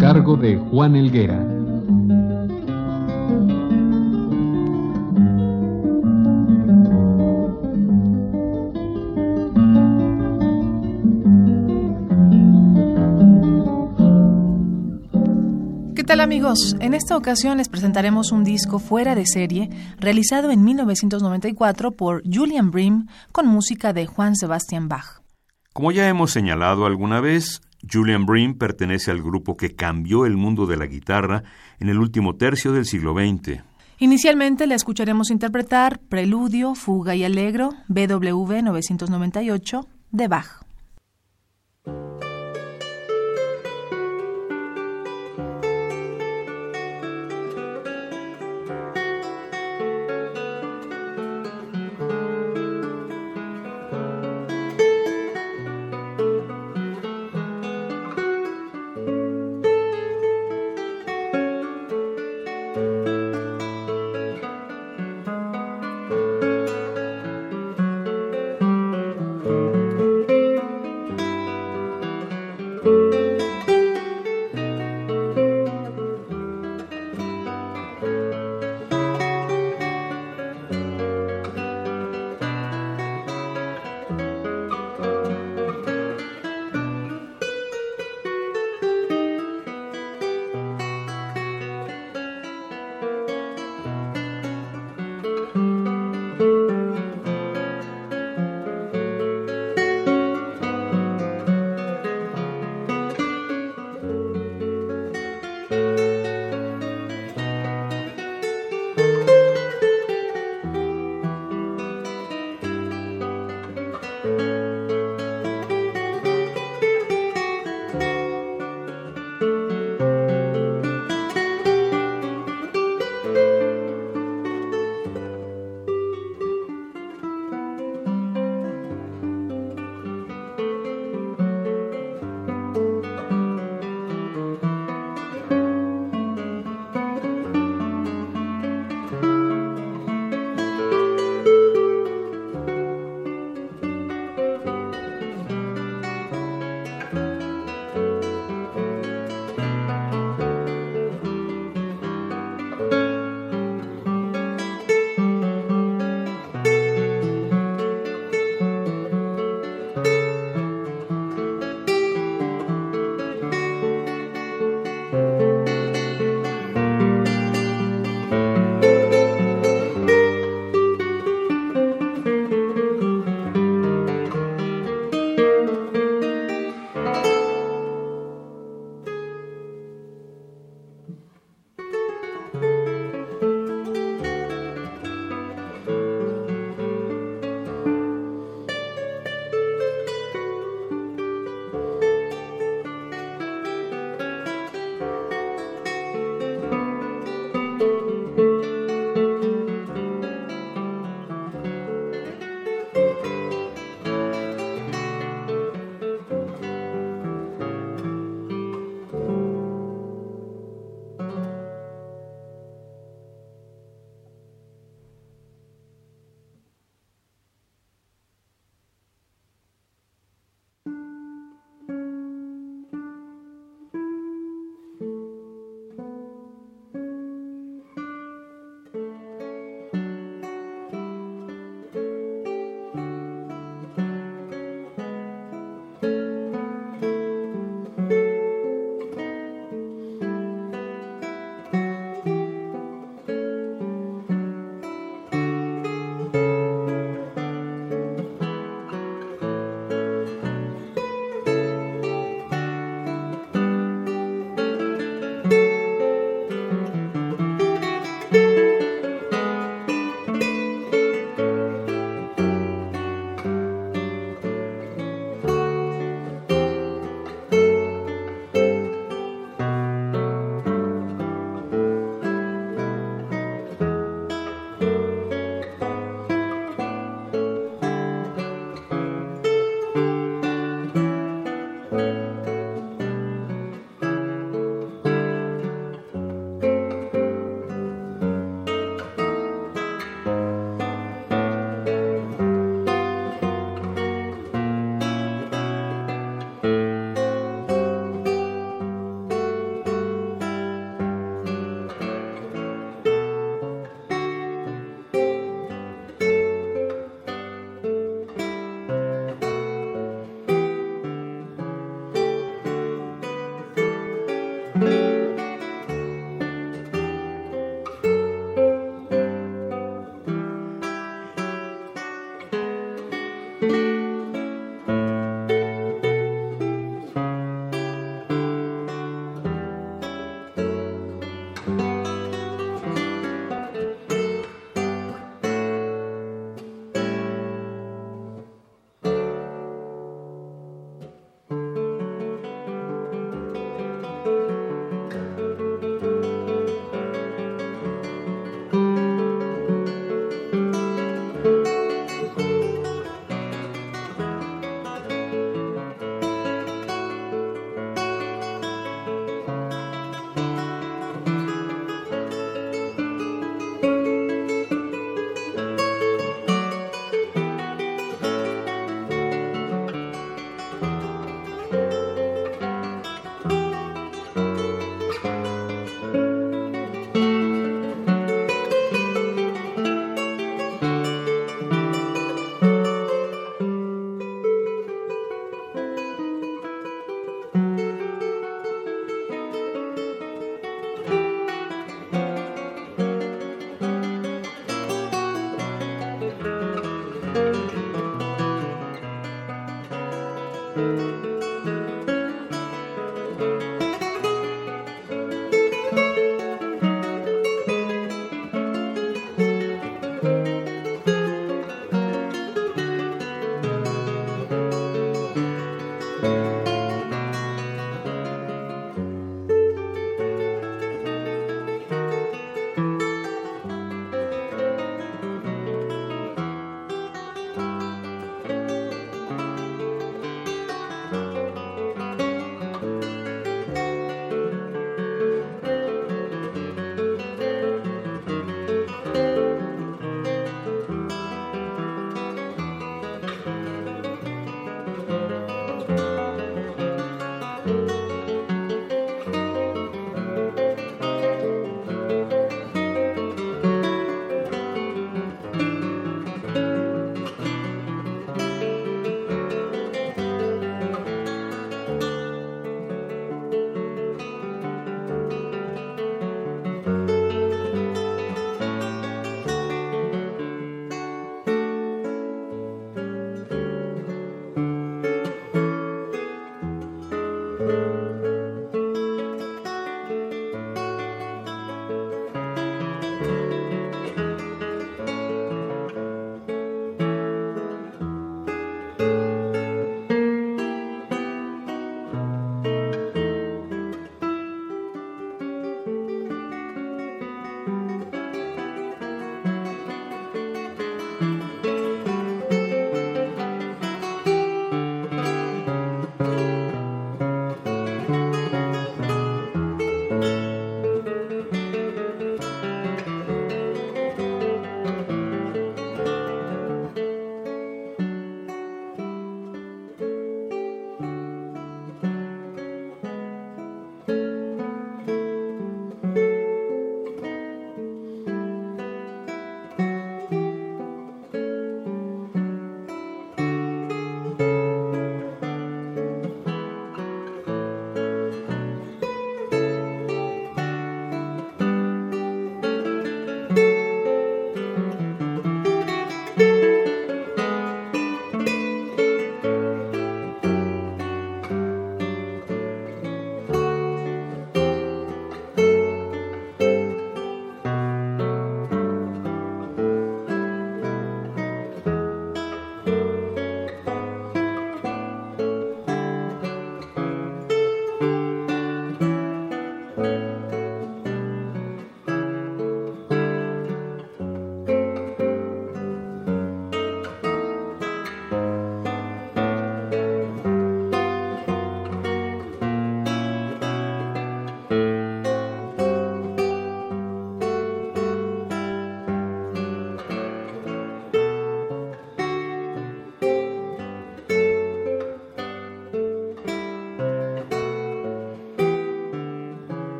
Cargo de Juan Elguera. ¿Qué tal amigos? En esta ocasión les presentaremos un disco fuera de serie realizado en 1994 por Julian Bream con música de Juan Sebastian Bach. Como ya hemos señalado alguna vez, Julian Bream pertenece al grupo que cambió el mundo de la guitarra en el último tercio del siglo XX. Inicialmente la escucharemos interpretar Preludio, Fuga y Allegro, BWV 998, de Bach.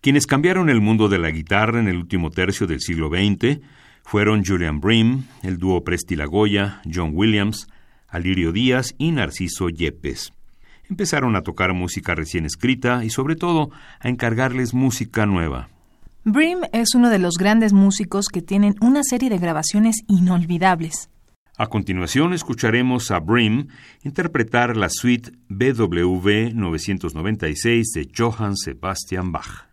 Quienes cambiaron el mundo de la guitarra en el último tercio del siglo XX fueron Julian Bream, el dúo Presti Lagoya, John Williams, Alirio Díaz y Narciso Yepes. Empezaron a tocar música recién escrita y sobre todo a encargarles música nueva. Bream es uno de los grandes músicos que tienen una serie de grabaciones inolvidables. A continuación escucharemos a Bream interpretar la suite BWV 996 de Johann Sebastian Bach.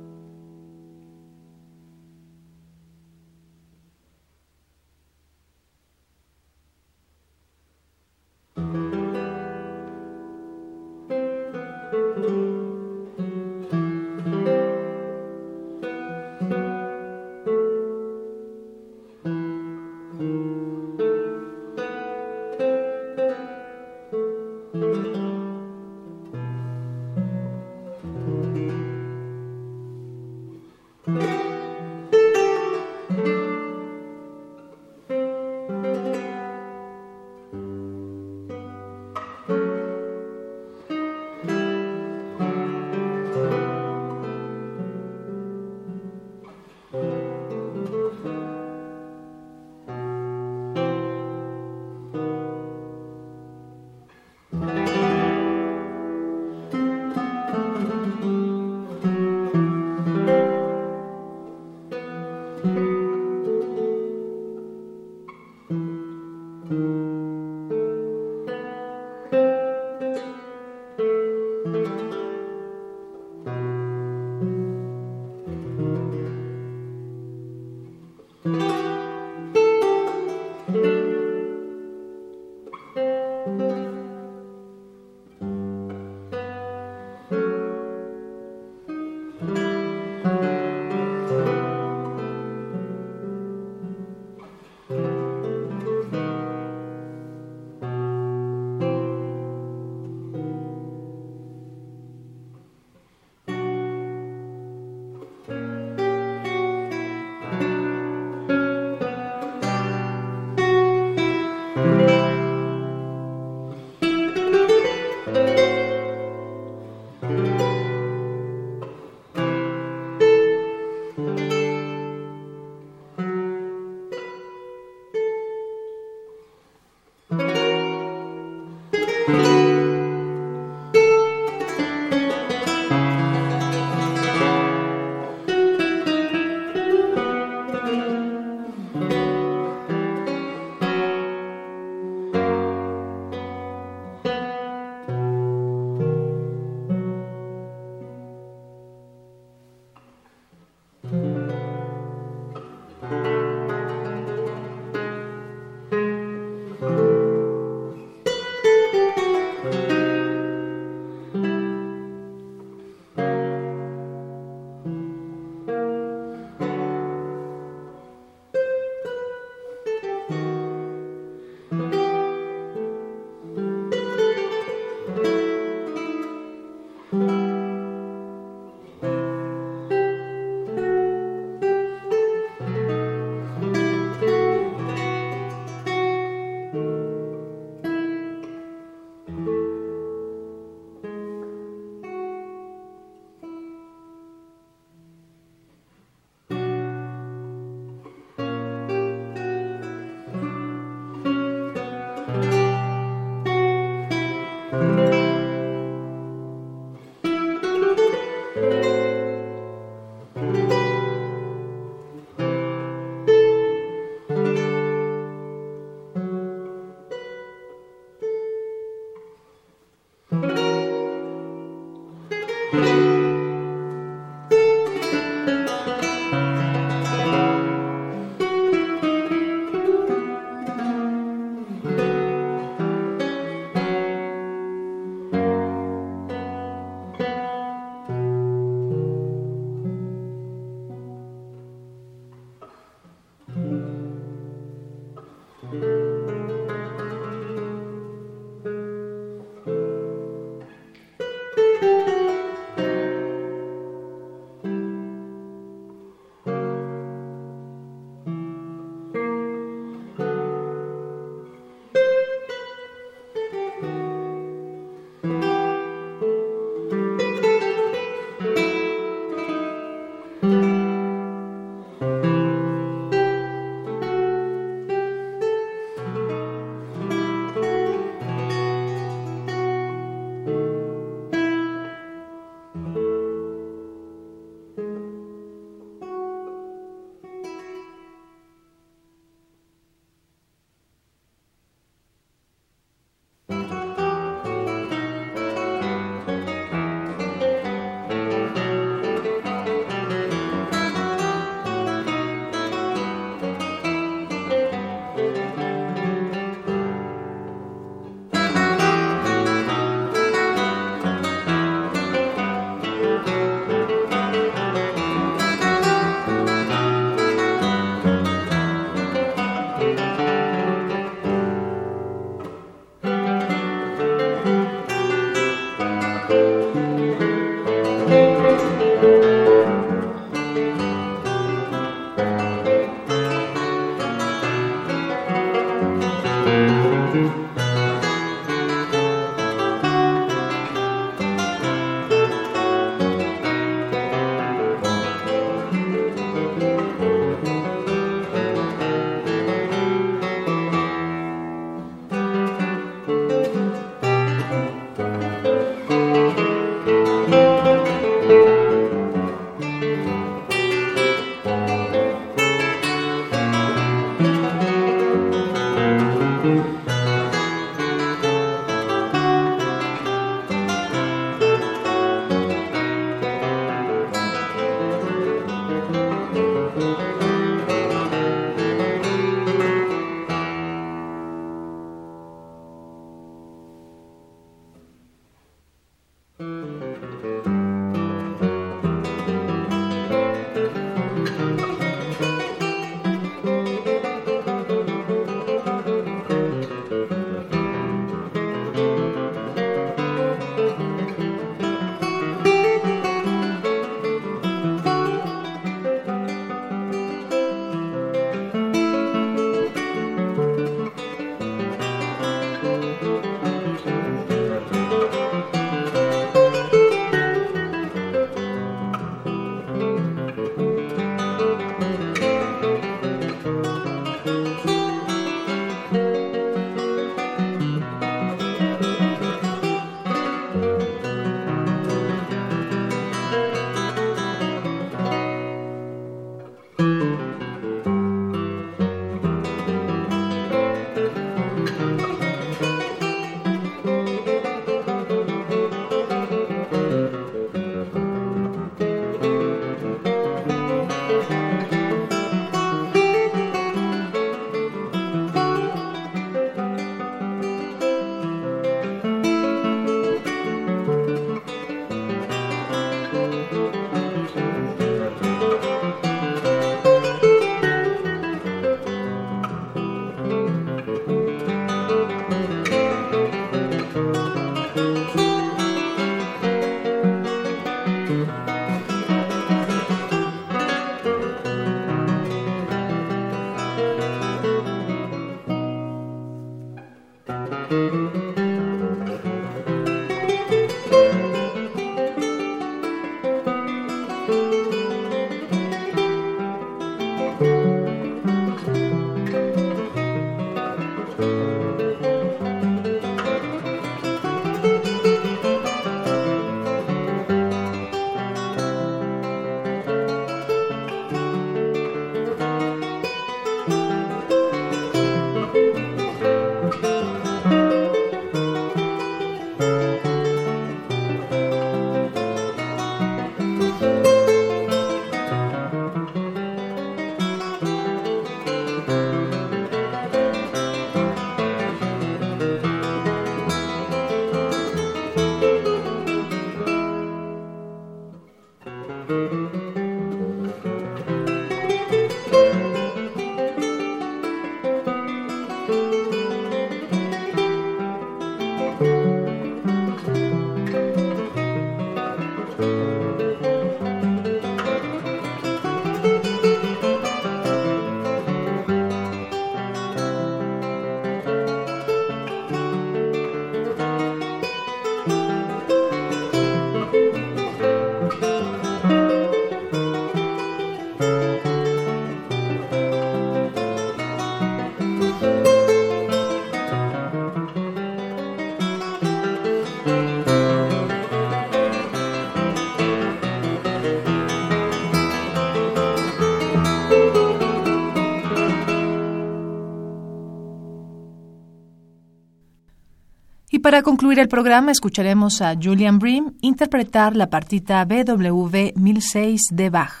Para concluir el programa escucharemos a Julian Bream interpretar la partita BWV 1006 de Bach.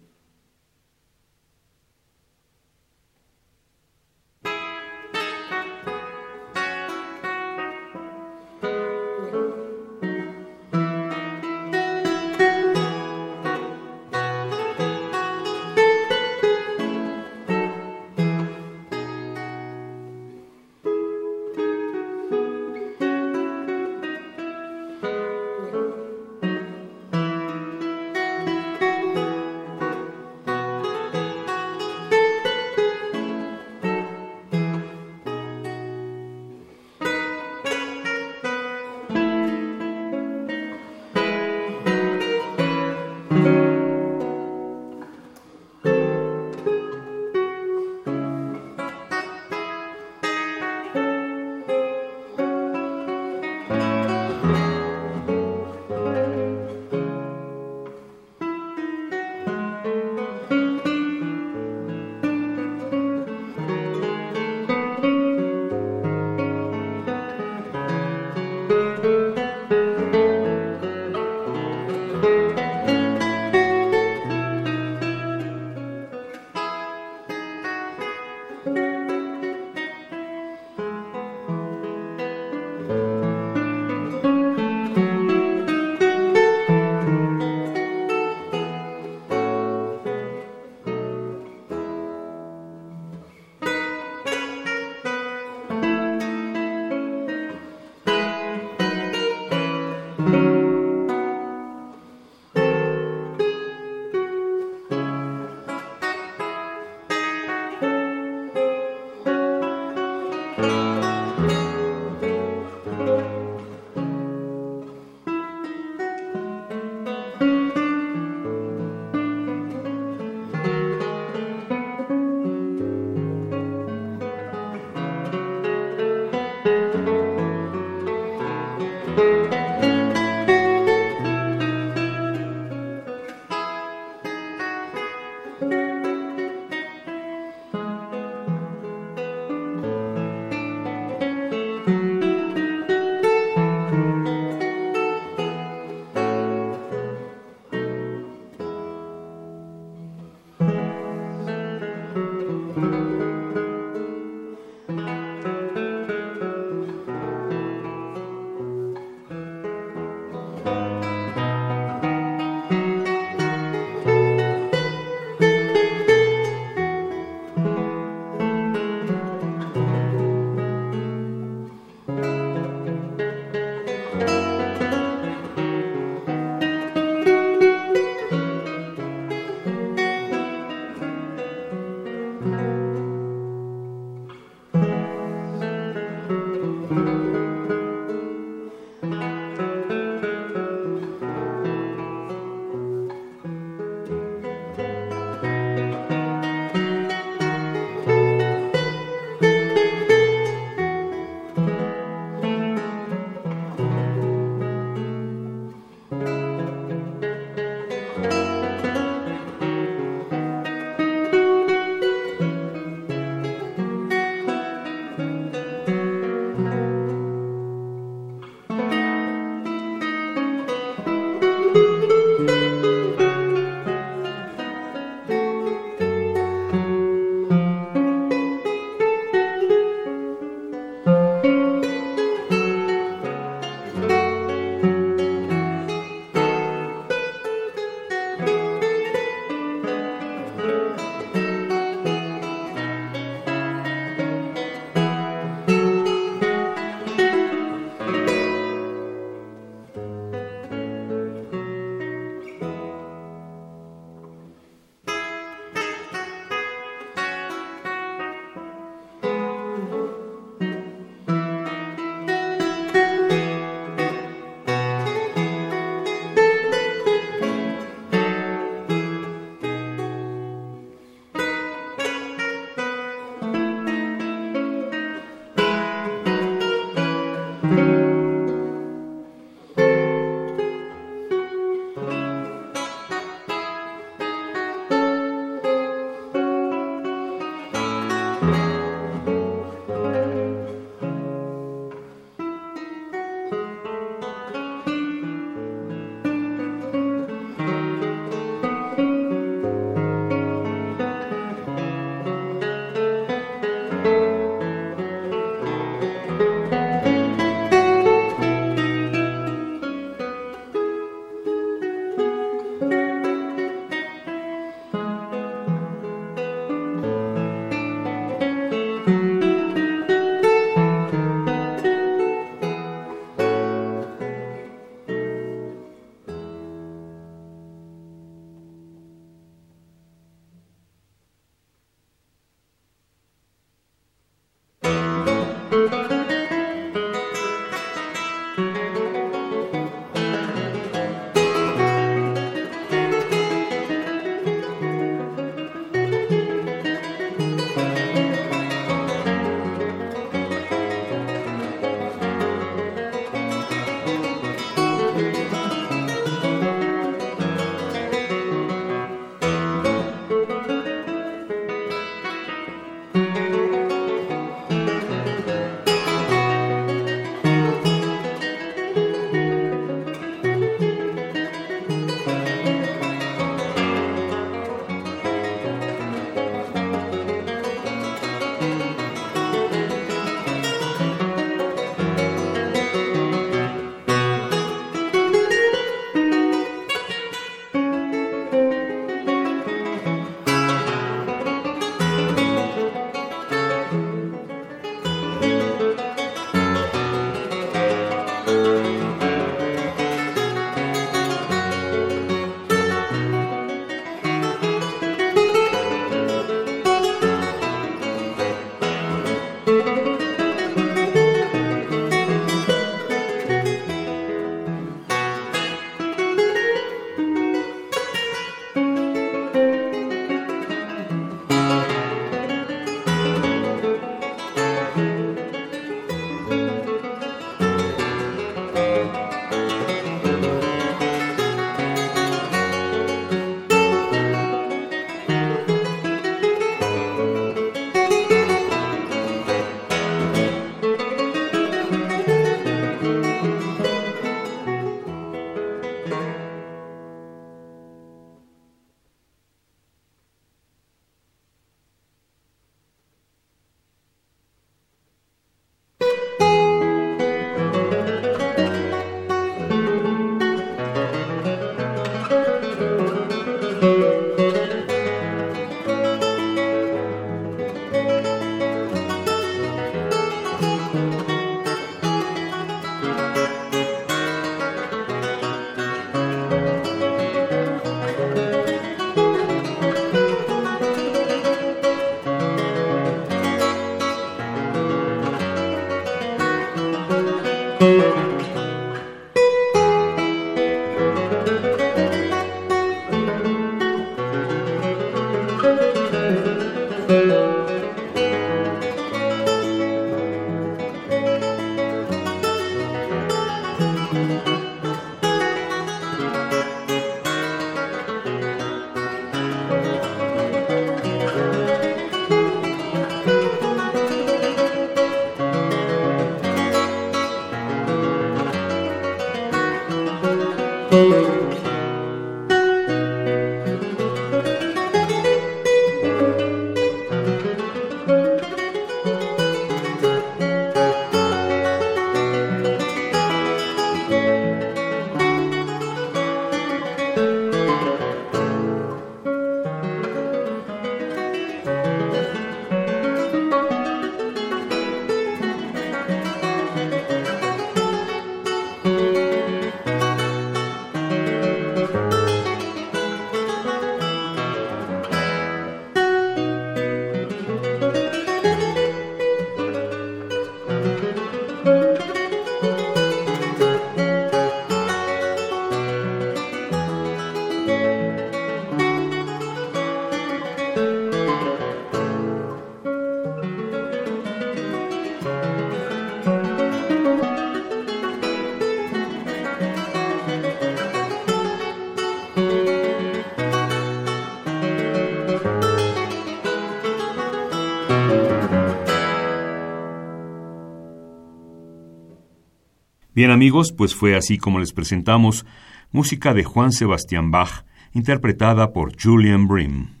Bien amigos, pues fue así como les presentamos música de Juan Sebastián Bach, interpretada por Julian Brim.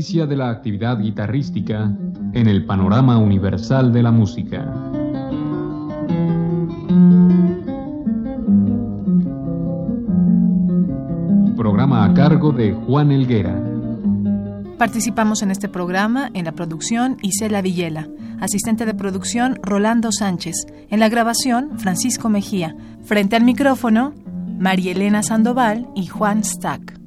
De la actividad guitarrística en el panorama universal de la música. Programa a cargo de Juan Elguera. Participamos en este programa en la producción Isela Villela, asistente de producción Rolando Sánchez, en la grabación Francisco Mejía, frente al micrófono María Elena Sandoval y Juan Stack.